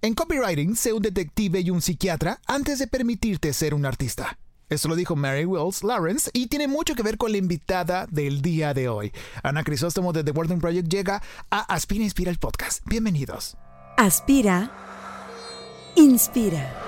En copywriting, sé un detective y un psiquiatra antes de permitirte ser un artista. Esto lo dijo Mary Wills Lawrence y tiene mucho que ver con la invitada del día de hoy. Ana Crisóstomo de The Wording Project llega a Aspira Inspira el podcast. Bienvenidos. Aspira, inspira.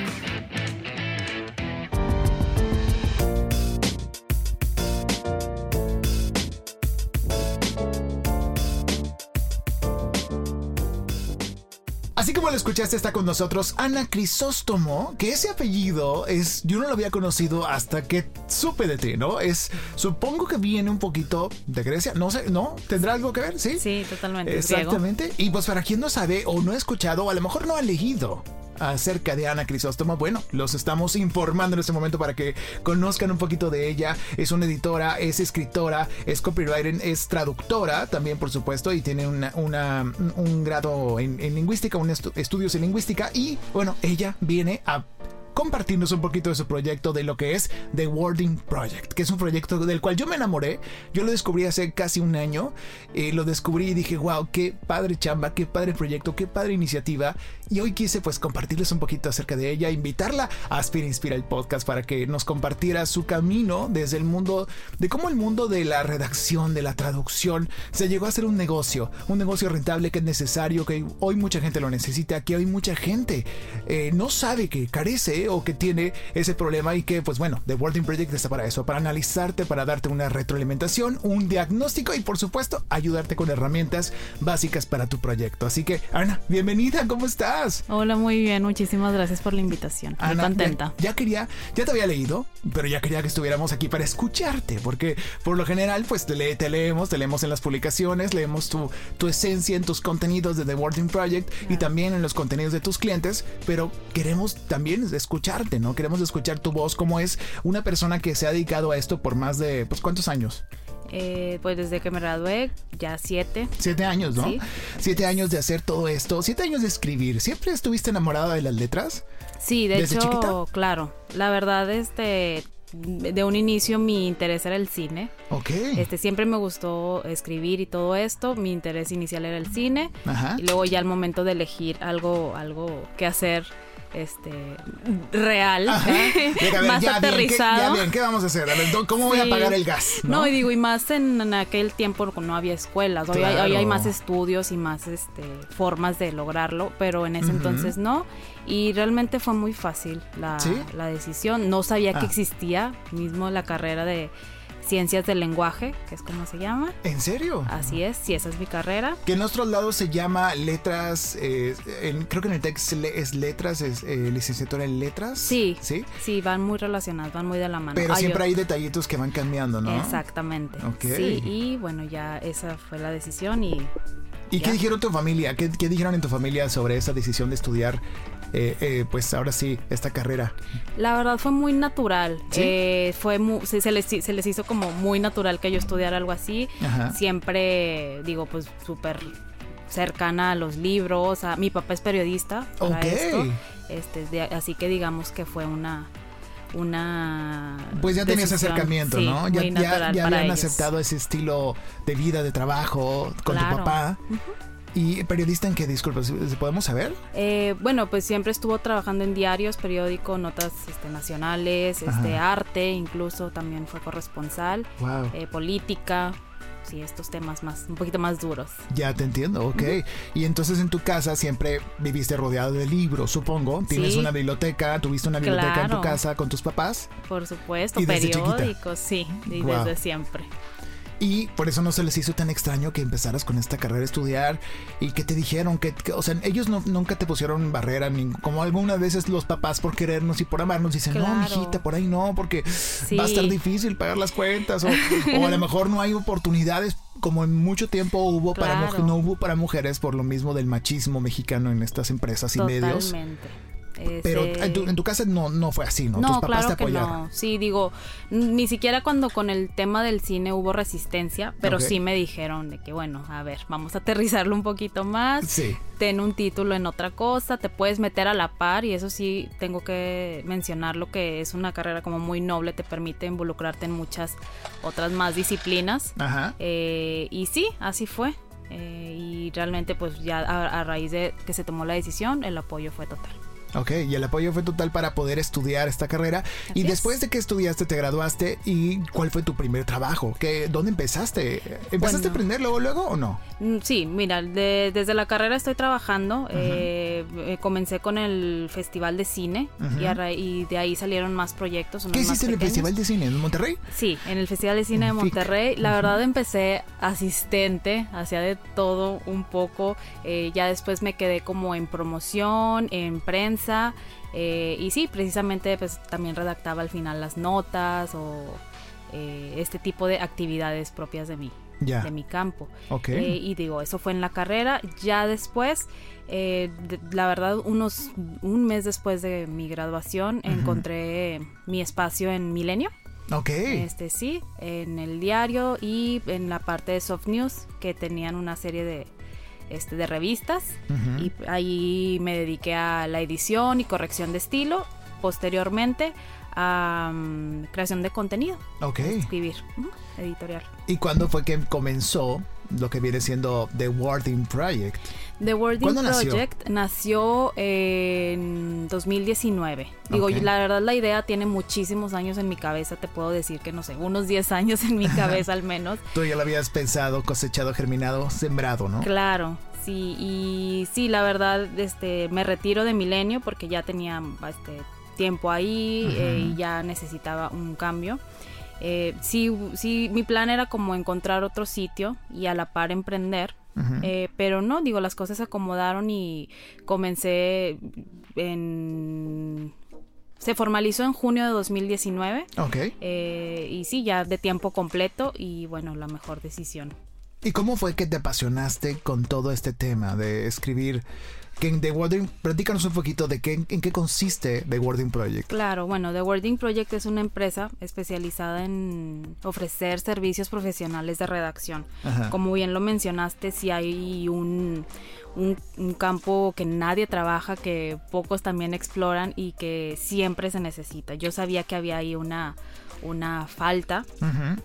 Así como lo escuchaste, está con nosotros Ana Crisóstomo, que ese apellido es, yo no lo había conocido hasta que supe de ti, ¿no? Es, supongo que viene un poquito de Grecia, no sé, ¿no? ¿Tendrá algo que ver? Sí. Sí, totalmente. Exactamente. Y pues para quien no sabe o no ha escuchado o a lo mejor no ha leído acerca de Ana Crisóstomo. Bueno, los estamos informando en este momento para que conozcan un poquito de ella. Es una editora, es escritora, es copywriter, es traductora también, por supuesto, y tiene una, un grado en, lingüística, un estudios en lingüística. Y bueno, ella viene a compartirnos un poquito de su proyecto, de lo que es The Wording Project, que es un proyecto del cual yo me enamoré. Yo lo descubrí hace casi un año. Eh, lo descubrí y dije, wow, qué padre chamba, qué padre proyecto, qué padre iniciativa. Y hoy quise pues compartirles un poquito acerca de ella, invitarla a Aspira Inspira el podcast para que nos compartiera su camino desde el mundo, de cómo el mundo de la redacción, de la traducción, se llegó a ser un negocio, un negocio rentable que es necesario, que hoy mucha gente lo necesita, que hoy mucha gente eh, no sabe que carece o que tiene ese problema y que pues bueno, The Wording Project está para eso, para analizarte, para darte una retroalimentación, un diagnóstico y por supuesto ayudarte con herramientas básicas para tu proyecto. Así que Ana, bienvenida, ¿cómo estás? Hola, muy bien. Muchísimas gracias por la invitación. Muy contenta. Ya, quería, ya te había leído, pero ya quería que estuviéramos aquí para escucharte, porque por lo general, pues te, leemos, te leemos en las publicaciones, leemos tu, tu esencia en tus contenidos de The Wording Project y también en los contenidos de tus clientes, pero queremos también escucharte, ¿no? Queremos escuchar tu voz, cómo es una persona que se ha dedicado a esto por más de, pues, ¿cuántos años? Eh, pues desde que me gradué, ya siete. Siete años, ¿no? Siete años de hacer todo esto, siete años de escribir. ¿Siempre estuviste enamorada de las letras? Sí, de hecho, claro. La verdad, este, de un inicio mi interés era el cine. Ok. Este, siempre me gustó escribir y todo esto. Mi interés inicial era el cine. Ajá. Y luego ya al momento de elegir algo, algo que hacer este real, más aterrizado. ¿qué, vamos a hacer? ¿cómo voy a pagar el gas? ¿no? y digo, y más en, aquel tiempo no había escuelas, hoy, hay, más estudios y más este, formas de lograrlo, pero en ese entonces no. Y realmente fue muy fácil la, la decisión. No sabía que ah. existía mismo la carrera de Ciencias del Lenguaje, que es como se llama. ¿En serio? Así es, sí, esa es mi carrera. Que en otros lados se llama letras, eh, creo que en el texto es letras, es eh, licenciatura en letras. Sí, sí. Sí, van muy relacionadas, van muy de la mano. Pero siempre hay detallitos que van cambiando, ¿no? Exactamente. Sí, y bueno, ya esa fue la decisión y ¿Y qué dijeron tu familia? ¿Qué, dijeron en tu familia sobre esa decisión de estudiar, eh, eh, pues ahora sí, esta carrera? La verdad fue muy natural. Eh, fue se, les, se, les, hizo como muy natural que yo estudiara algo así. Siempre, digo, pues súper cercana a los libros. A, mi papá es periodista. Para esto, este, así que digamos que fue una una... Pues ya tenías acercamiento, ¿no? Ya, ya, habían aceptado ese estilo de vida, de trabajo con tu papá. ¿Y periodista en qué? Disculpa, ¿podemos saber? Eh, bueno, pues siempre estuvo trabajando en diarios, periódico, notas este, nacionales, este, arte, incluso también fue corresponsal, eh, política, sí, estos temas más, un poquito más duros. Ya te entiendo, ok. Y entonces en tu casa siempre viviste rodeado de libros, supongo. Tienes una biblioteca, tuviste una biblioteca en tu casa con tus papás. Por supuesto, periódicos, sí, desde siempre. Y por eso no se les hizo tan extraño que empezaras con esta carrera a estudiar y que te dijeron que, o sea, ellos no, nunca te pusieron barrera, ni, como algunas veces los papás por querernos y por amarnos dicen, no, mijita, por ahí no, porque va a estar difícil pagar las cuentas o, o a lo mejor no hay oportunidades como en mucho tiempo hubo para mujeres, no hubo para mujeres por lo mismo del machismo mexicano en estas empresas y medios. Pero en tu, en tu, casa no, no fue así, ¿no? No, Tus papás claro te apoyaron. no. Sí, digo, ni siquiera cuando con el tema del cine hubo resistencia, pero sí me dijeron de que, bueno, a ver, vamos a aterrizarlo un poquito más. Sí. Ten un título en otra cosa, te puedes meter a la par y eso sí tengo que mencionar lo que es una carrera como muy noble, te permite involucrarte en muchas otras más disciplinas. Ajá. Eh, y sí, así fue. Eh, y realmente pues ya a raíz de que se tomó la decisión, el apoyo fue total. Ok, y el apoyo fue total para poder estudiar esta carrera. y después de que estudiaste, te graduaste, ¿y cuál fue tu primer trabajo? ¿Qué, ¿Dónde empezaste? ¿Empezaste a aprender luego, luego o no? Mm, sí, mira, desde la carrera estoy trabajando. Eh, eh, comencé con el Festival de Cine y, de ahí salieron más proyectos. ¿Qué hiciste en el Festival de Cine en Monterrey? Sí, en el Festival de Cine de Monterrey. La verdad empecé asistente, hacía de todo un poco. Eh, ya después me quedé como en promoción, en prensa eh, y sí, precisamente pues también redactaba al final las notas o eh, este tipo de actividades propias de mí. de mi campo. Eh, y digo, eso fue en la carrera. Ya después, la verdad, unos un mes después de mi graduación, encontré mi espacio en Milenio. Ok. Este sí, en el diario y en la parte de soft news que tenían una serie de, este, de revistas y ahí me dediqué a la edición y corrección de estilo. Posteriormente a mm, creación de contenido. Ok. Escribir, editorial. ¿Y cuándo fue que comenzó lo que viene siendo The Wording Project? The Wording Project nació? en 2019. Digo, la verdad la idea tiene muchísimos años en mi cabeza, te puedo decir que no sé, unos 10 años en mi cabeza al menos. Tú ya lo habías pensado, cosechado, germinado, sembrado, ¿no? Claro, sí, y sí, la verdad, este, me retiro de Milenio porque ya tenía este, tiempo ahí eh, y ya necesitaba un cambio. Eh, sí, sí, mi plan era como encontrar otro sitio y a la par emprender. Eh, pero no, digo, las cosas se acomodaron y comencé en... Se formalizó en junio de 2019. Ok. Eh, y sí, ya de tiempo completo y bueno, la mejor decisión. ¿Y cómo fue que te apasionaste con todo este tema de escribir que The Wording, platícanos un poquito de qué, en qué consiste The Wording Project. Claro, bueno, The Wording Project es una empresa especializada en ofrecer servicios profesionales de redacción. Como bien lo mencionaste, si hay un, un, campo que nadie trabaja, que pocos también exploran y que siempre se necesita. Yo sabía que había ahí una una falta.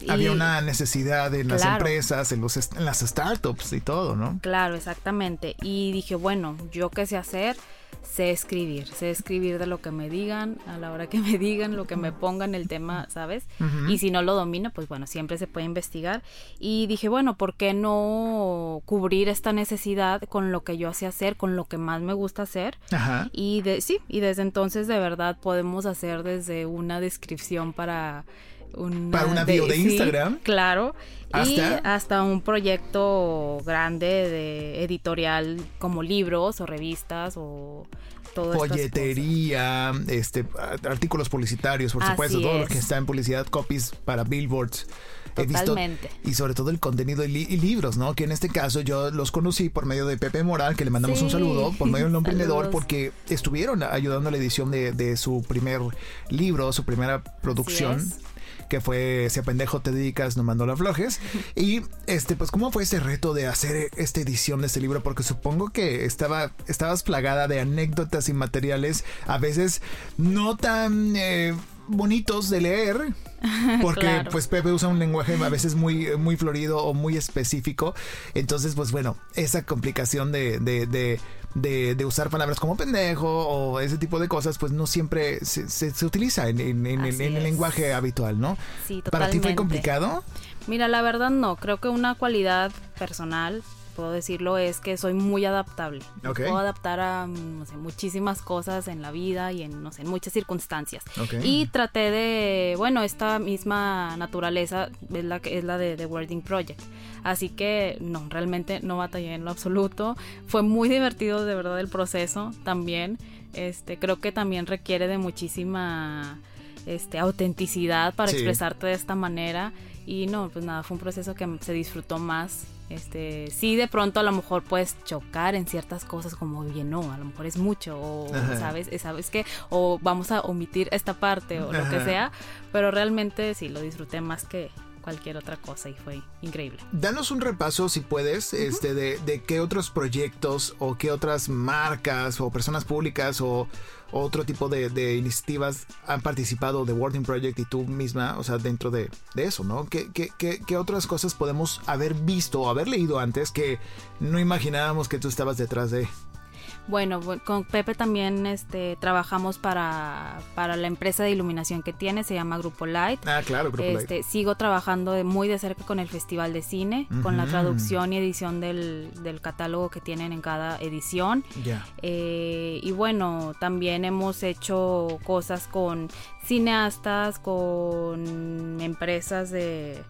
Había una necesidad en las empresas, en, los, en las startups y todo, ¿no? Claro, exactamente. Y dije, bueno, yo qué sé hacer, sé escribir, sé escribir de lo que me digan, a la hora que me digan, lo que me pongan el tema, ¿sabes? Y si no lo domino, pues bueno, siempre se puede investigar. Y dije, bueno, ¿por qué no cubrir esta necesidad con lo que yo sé hacer, con lo que más me gusta hacer? Ajá. Y de, sí, y desde entonces de verdad podemos hacer desde una descripción para para una bio de, Instagram. claro. Y hasta un proyecto grande de editorial como libros o revistas o todo Folletería, este, artículos publicitarios, por supuesto, todo lo que está en publicidad, copies para billboards. Totalmente. y sobre todo el contenido y, libros, ¿no? Que en este caso yo los conocí por medio de Pepe Moral, que le mandamos un saludo, por medio de un emprendedor, porque estuvieron ayudando a la edición de, de, su primer libro, su primera producción que fue Si a pendejo te dedicas, no mandó las flojes. Y este, pues, ¿cómo fue ese reto de hacer esta edición de este libro? Porque supongo que estaba, estabas plagada de anécdotas y materiales, a veces no tan eh, bonitos de leer. Porque pues Pepe usa un lenguaje a veces muy, muy florido o muy específico. Entonces, pues bueno, esa complicación de, de, de, usar palabras como pendejo o ese tipo de cosas, pues no siempre se, se, utiliza en, en, en, el lenguaje habitual, ¿no? Sí, totalmente. ¿Para ti fue complicado? Mira, la verdad no. Creo que una cualidad personal puedo decirlo es que soy muy adaptable. Puedo adaptar a muchísimas cosas en la vida y en, no sé, en muchas circunstancias. Y traté de, bueno, esta misma naturaleza es la, que es la de The Wording Project. Así que no, realmente no batallé en lo absoluto. Fue muy divertido de verdad el proceso también. Este, creo que también requiere de muchísima este, autenticidad para expresarte de esta manera. Y no, pues nada, fue un proceso que se disfrutó más. Este, sí, de pronto a lo mejor puedes chocar en ciertas cosas como, oye, no, a lo mejor es mucho, o sabes, sabes que, o vamos a omitir esta parte, o lo que sea, pero realmente sí, lo disfruté más que, cualquier otra cosa y fue increíble. Danos un repaso, si puedes, este, de, de, qué otros proyectos o qué otras marcas o personas públicas o, otro tipo de, iniciativas han participado de Wording Project y tú misma, o sea, dentro de, eso, ¿no? ¿Qué, qué, qué, qué otras cosas podemos haber visto o haber leído antes que no imaginábamos que tú estabas detrás de? Bueno, con Pepe también este, trabajamos para, para la empresa de iluminación que tiene, se llama Grupo Light. Ah, claro, Grupo este, Sigo trabajando muy de cerca con el Festival de Cine, con la traducción y edición del, del, catálogo que tienen en cada edición. Ya. Eh, y bueno, también hemos hecho cosas con cineastas, con empresas de,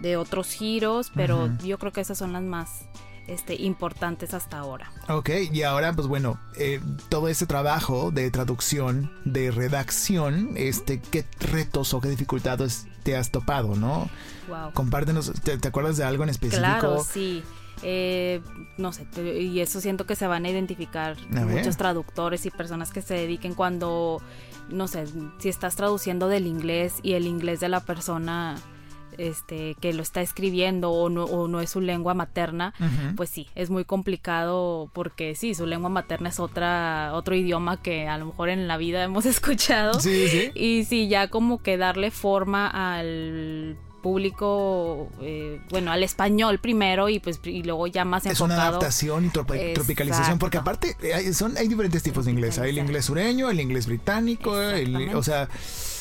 de otros giros, pero yo creo que esas son las más este, importantes hasta ahora. Ok, y ahora pues bueno, eh, todo ese trabajo de traducción, de redacción, este, ¿qué retos o qué dificultades te has topado, no? Wow. Compártenos, ¿te, acuerdas de algo en específico? Claro, sí. Eh, no sé, y eso siento que se van a identificar muchos traductores y personas que se dediquen cuando, no sé, si estás traduciendo del inglés y el inglés de la persona este, que lo está escribiendo o no, o no es su lengua materna, pues sí, es muy complicado porque sí, su lengua materna es otra, otro idioma que a lo mejor en la vida hemos escuchado. Y sí, ya como que darle forma al público, eh, bueno, al español primero y pues y luego ya más enfocado. Es una adaptación y tropicalización, porque aparte hay, son, hay diferentes tipos de inglés. Hay el inglés sureño, el inglés británico, o sea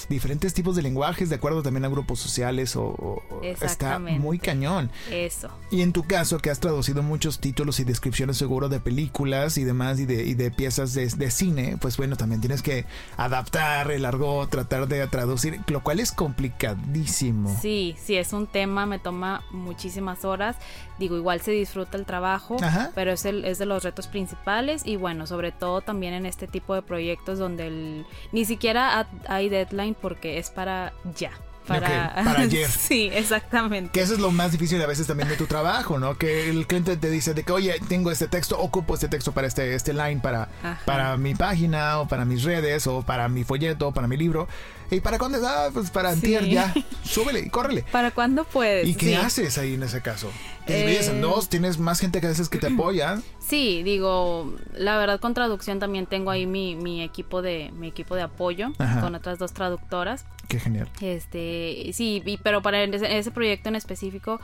diferentes tipos de lenguajes de acuerdo también a grupos sociales o, está muy cañón. Eso. Y en tu caso que has traducido muchos títulos y descripciones seguro de películas y demás y de, y de piezas de, de, cine, pues bueno, también tienes que adaptar el argot, tratar de traducir, lo cual es complicadísimo. Sí, sí, es un tema, me toma muchísimas horas. Digo, igual se disfruta el trabajo, pero es, el, es de los retos principales y bueno, sobre todo también en este tipo de proyectos donde el, ni siquiera hay deadline porque es para ya. Para, ayer. sí, exactamente. Que eso es lo más difícil a veces también de tu trabajo, ¿no? Que el cliente te dice de que, oye, tengo este texto, ocupo este texto para este, este line, para, para mi página, o para mis redes, o para mi folleto, o para mi libro. ¿Y para cuándo? Ah, pues para antier ya. Súbele y córrele. ¿Para cuándo puedes? ¿Y qué haces ahí en ese caso? ¿Te divides en eh, dos? ¿Tienes más gente que a veces que te apoya? Sí, digo, la verdad con traducción también tengo ahí mi, mi equipo de mi equipo de apoyo con otras dos traductoras. Qué genial. Este, sí, pero para ese proyecto en específico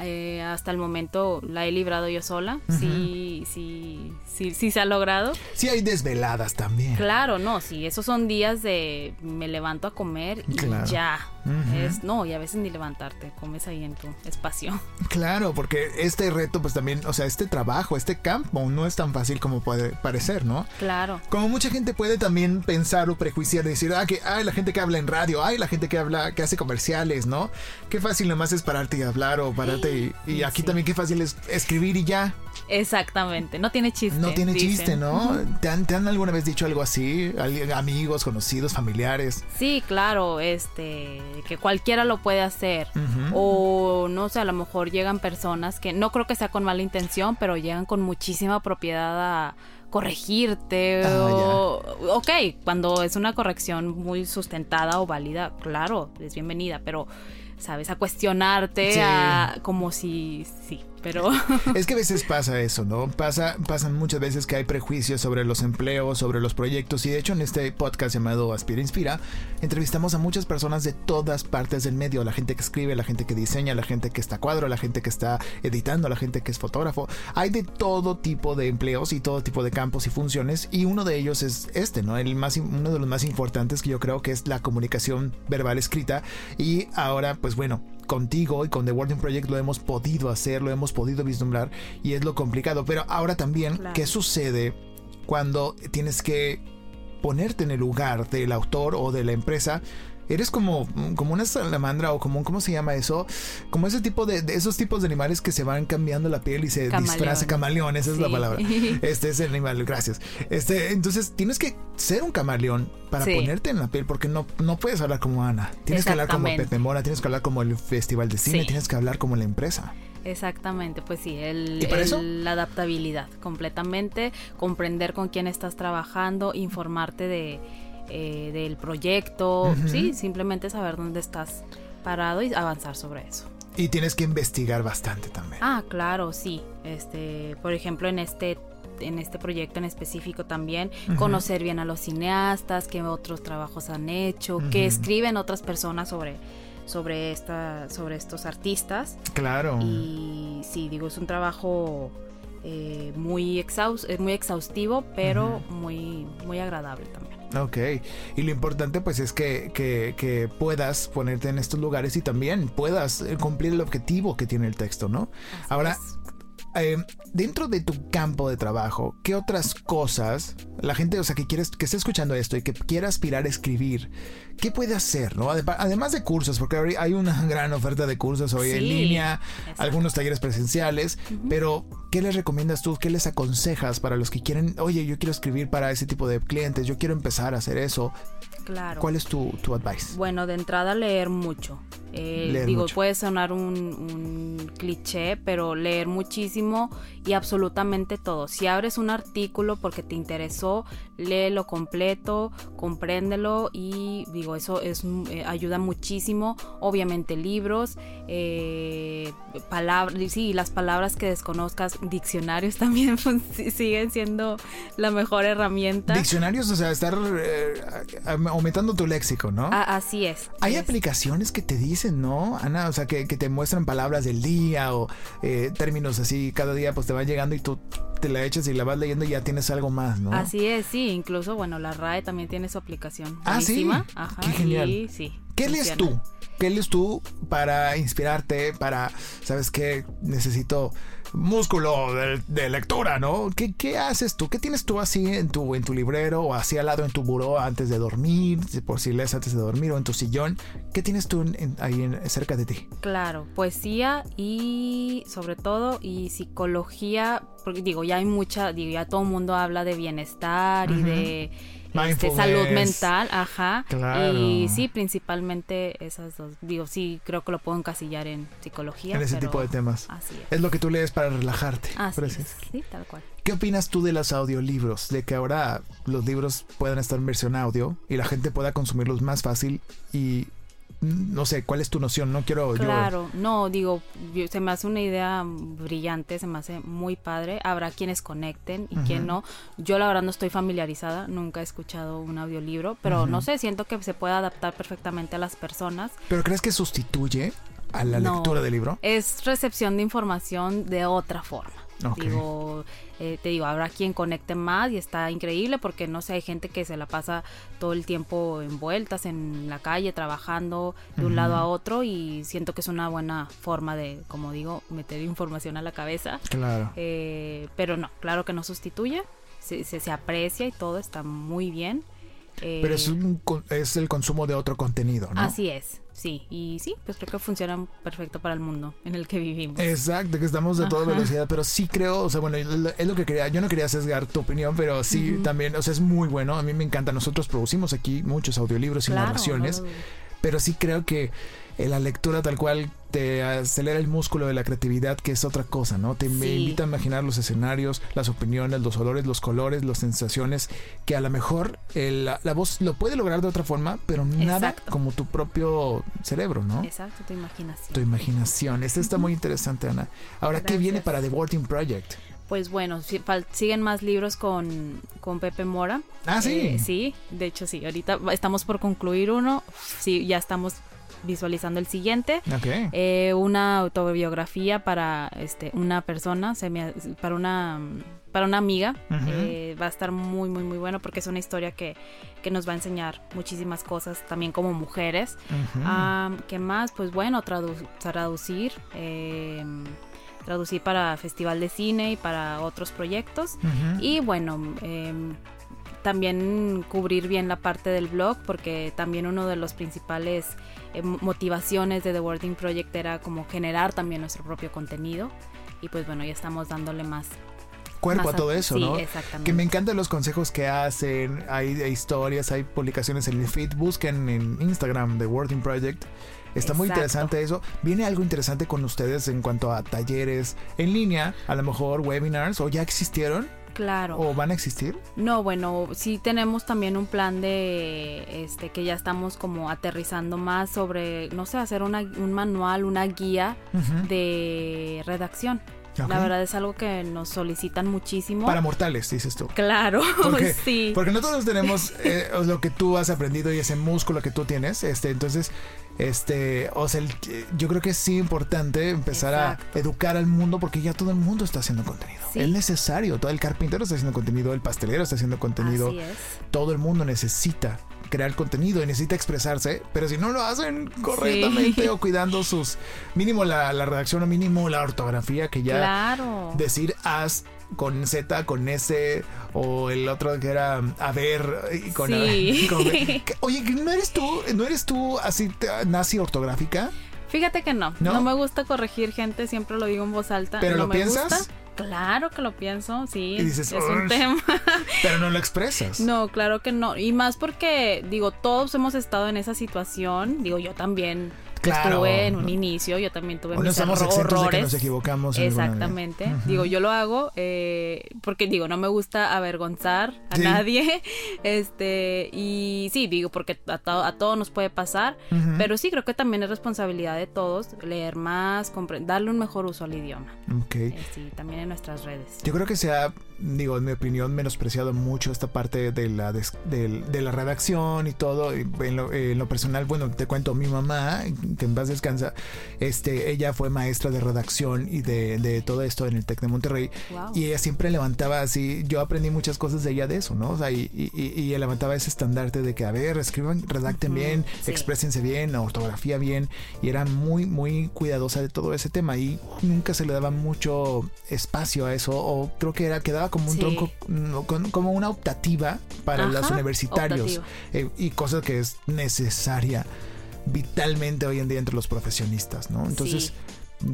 eh, hasta el momento la he librado yo sola. Sí, sí, sí, sí se ha logrado. Sí hay desveladas también. Claro, no, sí, esos son días de me levanto a comer y ya. Es, no, y a veces ni levantarte, comes ahí en tu espacio. Claro, porque este reto, pues también, o sea, este trabajo, este campo, no es tan fácil como puede parecer, ¿no? Claro. Como mucha gente puede también pensar o prejuiciar, decir, ah, que, ay, la gente que habla en radio, ay, la gente que habla, que hace comerciales, ¿no? Qué fácil nomás es pararte y hablar o pararte y, aquí también qué fácil es escribir y ya. Exactamente, no tiene chiste. No tiene chiste, ¿no? ¿Te han, ¿Te han, alguna vez dicho algo así? Amigos, conocidos, familiares. Sí, claro, este, que cualquiera lo puede hacer. O no sé, a lo mejor llegan personas que no creo que sea con mala intención, pero llegan con muchísima propiedad a corregirte. Ah, o, ok, cuando es una corrección muy sustentada o válida, claro, es bienvenida, pero ¿sabes? A cuestionarte, a, como si, sí, pero... Es que a veces pasa eso, ¿no? Pasa, pasan muchas veces que hay prejuicios sobre los empleos, sobre los proyectos y de hecho en este podcast llamado Aspira Inspira entrevistamos a muchas personas de todas partes del medio, la gente que escribe, la gente que diseña, la gente que está cuadro, la gente que está editando, la gente que es fotógrafo. Hay de todo tipo de empleos y todo tipo de campos y funciones y uno de ellos es este, ¿no? El más, uno de los más importantes que yo creo que es la comunicación verbal escrita y ahora pues bueno, contigo y con The Wording Project lo hemos podido hacer, lo hemos podido vislumbrar y es lo complicado. Pero ahora también, ¿qué sucede cuando tienes que ponerte en el lugar del autor o de la empresa? Eres como, como una salamandra o como, ¿cómo se llama eso? Como ese tipo de, esos tipos de animales que se van cambiando la piel y se disfraza camaleón, esa es la palabra. Este es el animal, gracias. Este, entonces tienes que ser un camaleón para ponerte en la piel porque no, no puedes hablar como Ana. Tienes que hablar como Pepe Mora, tienes que hablar como el Festival de Cine, tienes que hablar como la empresa. Exactamente, pues sí, el, la adaptabilidad completamente, comprender con quién estás trabajando, informarte de, eh, del proyecto, sí, simplemente saber dónde estás parado y avanzar sobre eso. Y tienes que investigar bastante también. Ah, claro, sí. Este, por ejemplo, en este en este proyecto en específico también, conocer bien a los cineastas, qué otros trabajos han hecho, qué escriben otras personas sobre sobre esta sobre estos artistas. Claro. Y sí, digo, es un trabajo eh, muy, exhaus muy exhaustivo, pero muy, muy agradable también. Ok, y lo importante pues es que, que, puedas ponerte en estos lugares y también puedas eh, cumplir el objetivo que tiene el texto, ¿no? Ahora, eh, dentro de tu campo de trabajo, ¿qué otras cosas la gente, o sea, que quieres, que esté escuchando esto y que quiera aspirar a escribir, qué puede hacer, no? Además de cursos, porque hay una gran oferta de cursos hoy en línea, algunos talleres presenciales, pero ¿qué les recomiendas tú? ¿Qué les aconsejas para los que quieren, oye, yo quiero escribir para ese tipo de clientes, yo quiero empezar a hacer eso? Claro. ¿Cuál es tu, tu advice? Bueno, de entrada leer mucho. Eh, digo, puede sonar un, un, cliché, pero leer muchísimo y absolutamente todo. Si abres un artículo porque te interesó, léelo completo, compréndelo y digo, eso es, eh, ayuda muchísimo. Obviamente libros, eh, palabras, sí, las palabras que desconozcas, diccionarios también pues, siguen siendo la mejor herramienta. Diccionarios, o sea, estar eh, aumentando tu léxico, ¿no? así es. Hay aplicaciones que te dicen, ¿no, Ana? O sea, que, que te muestran palabras del día o términos así, cada día pues te van llegando y tú te la echas y la vas leyendo y ya tienes algo más, ¿no? Así es, sí, incluso, bueno, la RAE también tiene su aplicación. Ah, sí. Ajá, Qué genial. sí. ¿Qué lees tú? ¿Qué lees tú para inspirarte, para, sabes qué, necesito músculo de, lectura, ¿no? ¿Qué, ¿Qué, haces tú? ¿Qué tienes tú así en tu, en tu librero o así al lado en tu buró antes de dormir? Por si lees antes de dormir o en tu sillón. ¿Qué tienes tú ahí cerca de ti? Claro, poesía y sobre todo y psicología, porque digo, ya hay mucha, digo, ya todo el mundo habla de bienestar y de este, salud mental, ajá. Y sí, principalmente esas dos. Digo, sí, creo que lo puedo encasillar en psicología. En ese tipo de temas. Así es. Es lo que tú lees para relajarte. Así es. Sí, tal cual. ¿Qué opinas tú de los audiolibros? De que ahora los libros puedan estar en versión audio y la gente pueda consumirlos más fácil y no sé, ¿cuál es tu noción? No quiero Claro, no, digo, se me hace una idea brillante, se me hace muy padre. Habrá quienes conecten y quien no. Yo la verdad no estoy familiarizada, nunca he escuchado un audiolibro, pero no sé, siento que se puede adaptar perfectamente a las personas. ¿Pero crees que sustituye a la lectura del libro? Es recepción de información de otra forma. Digo, eh, te digo, habrá quien conecte más y está increíble porque no sé, hay gente que se la pasa todo el tiempo en vueltas en la calle, trabajando de un lado a otro y siento que es una buena forma de, como digo, meter información a la cabeza. Claro. Eh, pero no, claro que no sustituye, se, se, aprecia y todo está muy bien. Pero es, eh, es el consumo de otro contenido, ¿no? Así es. Sí, y sí, pues creo que funciona perfecto para el mundo en el que vivimos. Exacto, que estamos de toda velocidad, pero sí creo, o sea, bueno, es lo que quería, yo no quería sesgar tu opinión, pero sí también, o sea, es muy bueno, a mí me encanta, nosotros producimos aquí muchos audiolibros y narraciones, pero sí creo que la lectura tal cual te acelera el músculo de la creatividad, que es otra cosa, ¿no? Te invita a imaginar los escenarios, las opiniones, los olores, los colores, las sensaciones, que a lo mejor la, voz lo puede lograr de otra forma, pero nada como tu propio cerebro, ¿no? Exacto, tu imaginación. Tu imaginación. Esto está muy interesante, Ana. Ahora, ¿qué viene para The Working Project? Pues bueno, siguen más libros con, con Pepe Mora. Ah, sí. Eh, sí, de hecho sí. Ahorita estamos por concluir uno. Sí, ya estamos visualizando el siguiente. Eh, una autobiografía para este, una persona, para una para una amiga. Eh, va a estar muy, muy, muy bueno porque es una historia que, que nos va a enseñar muchísimas cosas también como mujeres. ¿Qué más? Pues bueno, traducir. Eh, traducir para Festival de Cine y para otros proyectos. Y bueno, em, también cubrir bien la parte del blog, porque también uno de los principales eh, motivaciones de The Wording Project era como generar también nuestro propio contenido. Y pues bueno, ya estamos dándole más cuerpo a todo eso, ¿no? Que me encantan los consejos que hacen, hay, historias, hay publicaciones en el feed, busquen en Instagram The Wording Project. Está muy interesante eso. ¿Viene algo interesante con ustedes en cuanto a talleres en línea, a lo mejor webinars o ya existieron? Claro. ¿O van a existir? No, bueno, sí tenemos también un plan de este que ya estamos como aterrizando más sobre, no sé, hacer una, un manual, una guía de redacción. La verdad es algo que nos solicitan muchísimo. Para mortales, dices tú. Claro, porque, sí. Porque nosotros tenemos eh, lo que tú has aprendido y ese músculo que tú tienes. Este, entonces, este, o sea, yo creo que es sí importante empezar a educar al mundo porque ya todo el mundo está haciendo contenido. Es necesario. Todo el carpintero está haciendo contenido, el pastelero está haciendo contenido. Todo el mundo necesita crear contenido y necesita expresarse, pero si no lo hacen correctamente o cuidando sus mínimo la, redacción o mínimo la ortografía que ya claro. decir as con Z, con S, o el otro que era a ver, con, sí. Oye, ¿no eres tú, no eres tú así nazi ortográfica? Fíjate que no. no, me gusta corregir gente, siempre lo digo en voz alta. ¿Pero lo piensas? Claro que lo pienso, sí. Y dices, es un tema. Pero no lo expresas. No, claro que no. Y más porque, digo, todos hemos estado en esa situación. Digo, yo también estuve en un inicio, yo también tuve mis errores. que nos equivocamos. Exactamente. Digo, yo lo hago eh, porque digo, no me gusta avergonzar a nadie. Este, y sí, digo, porque a, a todo nos puede pasar, pero sí creo que también es responsabilidad de todos leer más, darle un mejor uso al idioma. Ok. Eh, sí, también en nuestras redes. Yo creo que se ha, digo, en mi opinión, menospreciado mucho esta parte de la, de, de, la redacción y todo. En lo, en lo personal, bueno, te cuento, mi mamá que en paz descansa, este, ella fue maestra de redacción y de, de todo esto en el TEC de Monterrey. Y ella siempre levantaba así, yo aprendí muchas cosas de ella de eso, ¿no? O sea, y, y, y levantaba ese estandarte de que, a ver, escriban, redacten bien, exprésense bien, ortografía bien. Y era muy, muy cuidadosa de todo ese tema. Y nunca se le daba mucho espacio a eso. O creo que era, quedaba como un tronco, como una optativa para los universitarios. Eh, y cosa que es necesaria vitalmente hoy en día entre los profesionistas, ¿no? Entonces,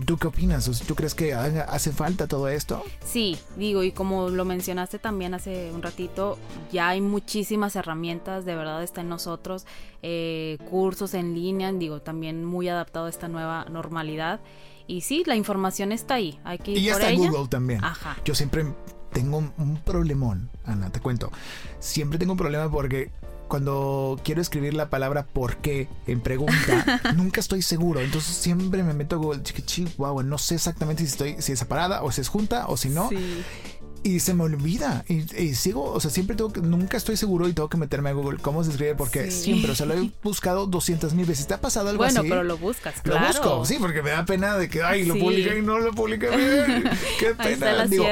¿Tú qué opinas? ¿Tú crees que hace falta todo esto? Sí, digo, y como lo mencionaste también hace un ratito, ya hay muchísimas herramientas, de verdad está en nosotros, eh, cursos en línea, digo, también muy adaptado a esta nueva normalidad. Y sí, la información está ahí, hay que ir Y ya está en Google también. Ajá. Yo siempre tengo un problemón, Ana, te cuento. Siempre tengo un problema porque cuando quiero escribir la palabra por qué en pregunta, nunca estoy seguro. Entonces siempre me meto a Google, wow, no sé exactamente si estoy, si es separada o si es junta o si no. Sí y se me olvida. Y, sigo, o sea, siempre tengo que, nunca estoy seguro y tengo que meterme a Google cómo se escribe porque siempre, o sea, lo he buscado 200 mil veces. ¿Te ha pasado algo así? Bueno, pero lo buscas, claro. Lo busco, sí, porque me da pena de que, ay, lo publiqué y no lo publiqué bien. Qué pena. Digo,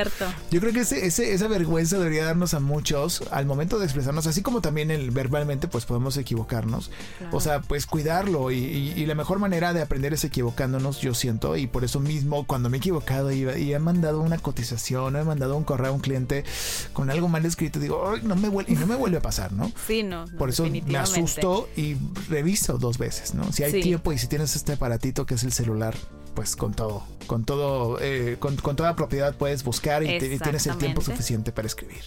yo creo que ese, ese, esa vergüenza debería darnos a muchos al momento de expresarnos, así como también el, verbalmente, pues podemos equivocarnos. O sea, pues cuidarlo y, y, la mejor manera de aprender es equivocándonos, yo siento, y por eso mismo cuando me he equivocado y, y he mandado una cotización, he mandado un correo a un cliente, con algo mal escrito, digo, no me vuelve, y no me vuelve a pasar, ¿no? Sí, no. Por eso me asusto y reviso dos veces, ¿no? Si hay tiempo y si tienes este aparatito que es el celular, pues con todo, con todo, eh, con, toda propiedad puedes buscar y, tienes el tiempo suficiente para escribir.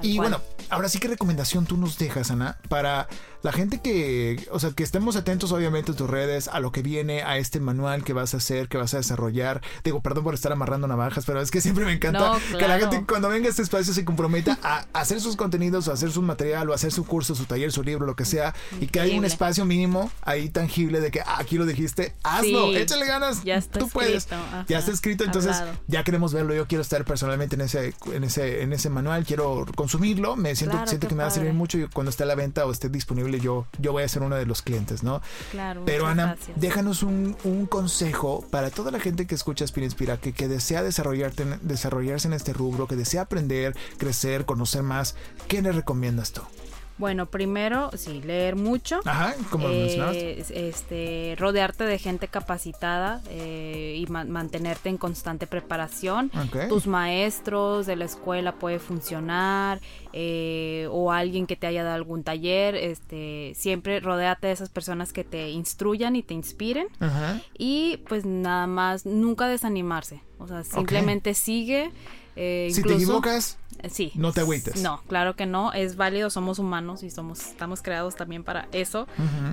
Y bueno, ahora sí, ¿qué recomendación tú nos dejas, Ana, para la gente que, o sea, que estemos atentos obviamente a tus redes, a lo que viene, a este manual que vas a hacer, que vas a desarrollar. Digo, perdón por estar amarrando navajas, pero es que siempre me encanta que la gente cuando venga a este espacio se comprometa a hacer sus contenidos, o hacer su material, o hacer su curso, su taller, su libro, lo que sea, y que haya un espacio mínimo ahí tangible de que ah, aquí lo dijiste, hazlo, échale ganas, ya está tú puedes, ya está escrito, entonces ya queremos verlo, yo quiero estar personalmente en ese, en ese, en ese manual, quiero consumirlo, me siento, siento que me va a servir mucho y cuando esté a la venta o esté disponible yo, yo voy a ser uno de los clientes, ¿no? Claro. Pero Ana, gracias. déjanos un, un, consejo para toda la gente que escucha Aspira Inspira, que, que desea desarrollarte, desarrollarse en este rubro, que desea aprender, crecer, conocer más. ¿Qué le recomiendas tú? Bueno, primero, sí, leer mucho. Ajá, como lo eh, este, rodearte de gente capacitada eh, y mantenerte en constante preparación. Tus maestros de la escuela puede funcionar eh, o alguien que te haya dado algún taller. Este, siempre rodeate de esas personas que te instruyan y te inspiren. Y pues nada más, nunca desanimarse. O sea, simplemente sigue. Si te equivocas, Sí. No te agüites. No, claro que no. Es válido, somos humanos y somos, estamos creados también para eso.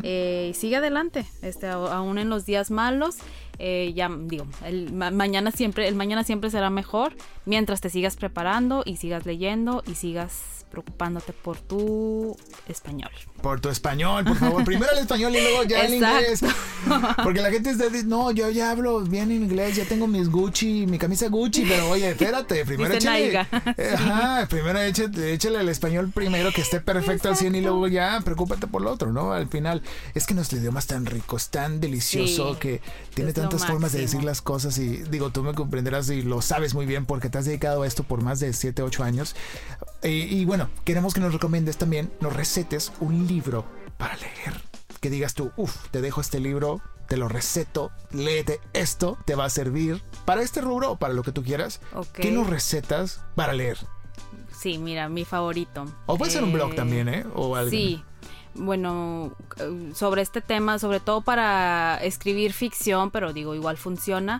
Eh, sigue adelante, este, aún en los días malos. Eh, ya digo, el mañana siempre, el mañana siempre será mejor mientras te sigas preparando y sigas leyendo y sigas preocupándote por tu español. Por tu español, por favor. Primero el español y luego ya el inglés. Porque la gente está diciendo, no, yo ya hablo bien inglés, ya tengo mis Gucci, mi camisa Gucci, pero oye, espérate, primero échale. Eh, ajá, primero échale, échale, el español primero que esté perfecto al 100 y luego ya preocúpate por lo otro, ¿no? Al final, es que nuestro idioma es tan rico, es tan delicioso que tiene tantas formas de decir las cosas y digo, tú me comprenderás y lo sabes muy bien porque te has dedicado a esto por más de 7, 8 años. y bueno, queremos que nos recomiendes también, nos recetes un libro para leer. Que digas tú, uff, te dejo este libro, te lo receto, léete esto, te va a servir para este rubro o para lo que tú quieras. ¿Qué nos recetas para leer? Sí, mira, mi favorito. O puede ser un blog eh, también, ¿eh? O algo. Sí, bueno, sobre este tema, sobre todo para escribir ficción, pero digo, igual funciona.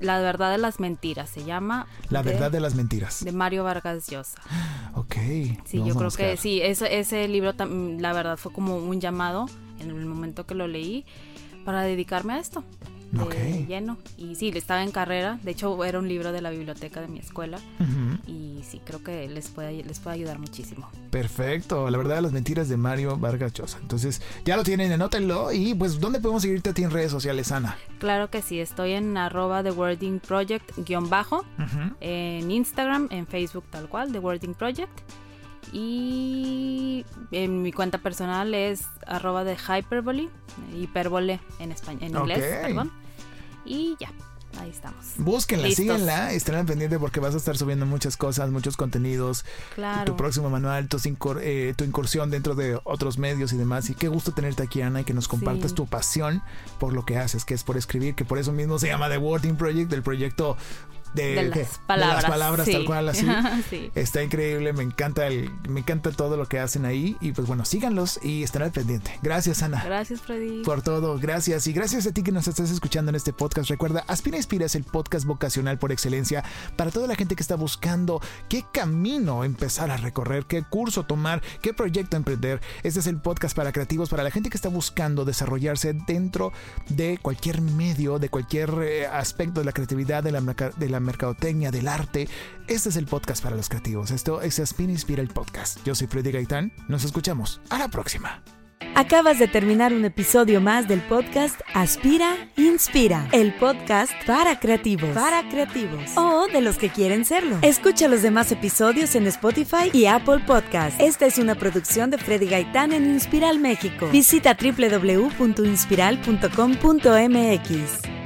La verdad de las mentiras se llama. La verdad de las mentiras. De Mario Vargas Llosa. Ok. Sí, yo creo que sí, ese, ese libro, la verdad, fue como un llamado en el momento que lo leí para dedicarme a esto de lleno. Y sí, estaba en carrera. De hecho, era un libro de la biblioteca de mi escuela. Y sí, creo que les puede, les puede ayudar muchísimo. Perfecto. La verdad, las mentiras de Mario Vargas Llosa. Entonces, ya lo tienen, anótenlo. Y pues, ¿dónde podemos seguirte a ti en redes sociales, Ana? Claro que sí. Estoy en arroba The Wording Project guion bajo. En Instagram, en Facebook tal cual, The Wording Project. Y en mi cuenta personal es arroba de hyperbole, hipérbole en, español, en inglés, perdón. Y ya, ahí estamos. Búsquenla, síguenla, estén al pendiente porque vas a estar subiendo muchas cosas, muchos contenidos. Claro. Tu próximo manual, tu, eh, tu incursión dentro de otros medios y demás. Y qué gusto tenerte aquí, Ana, y que nos compartas tu pasión por lo que haces, que es por escribir, que por eso mismo se llama The Wording Project, el proyecto de, las palabras, las palabras tal cual así. Está increíble, me encanta el, me encanta todo lo que hacen ahí y pues bueno, síganlos y estén al pendiente. Gracias Ana. Gracias Freddy. Por todo, gracias y gracias a ti que nos estás escuchando en este podcast. Recuerda, Aspira Inspira es el podcast vocacional por excelencia para toda la gente que está buscando qué camino empezar a recorrer, qué curso tomar, qué proyecto emprender. Este es el podcast para creativos, para la gente que está buscando desarrollarse dentro de cualquier medio, de cualquier eh, aspecto de la creatividad, de la, de la mercadotecnia, del arte. Este es el podcast para los creativos. Esto es Spin Inspira el podcast. Yo soy Freddy Gaitán. Nos escuchamos. A la próxima. Acabas de terminar un episodio más del podcast Aspira, Inspira, el podcast para creativos, para creativos o de los que quieren serlo. Escucha los demás episodios en Spotify y Apple Podcast. Esta es una producción de Freddy Gaitán en Inspiral México. Visita www.inspiral.com.mx.